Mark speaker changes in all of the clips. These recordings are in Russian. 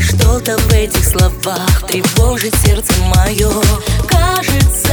Speaker 1: Что-то в этих словах тревожит сердце мое Кажется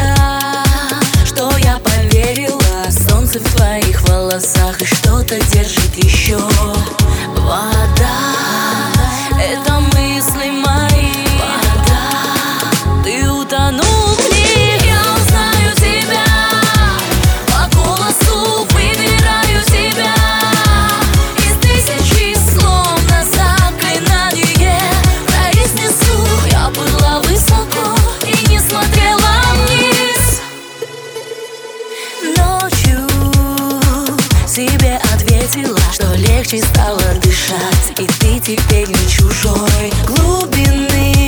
Speaker 1: ответила, что легче стало дышать. И ты теперь не чужой глубины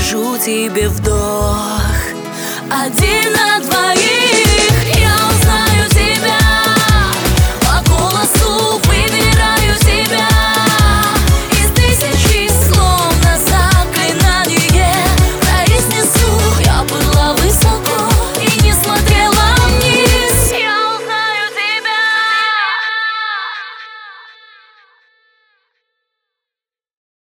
Speaker 1: покажу тебе вдох. Один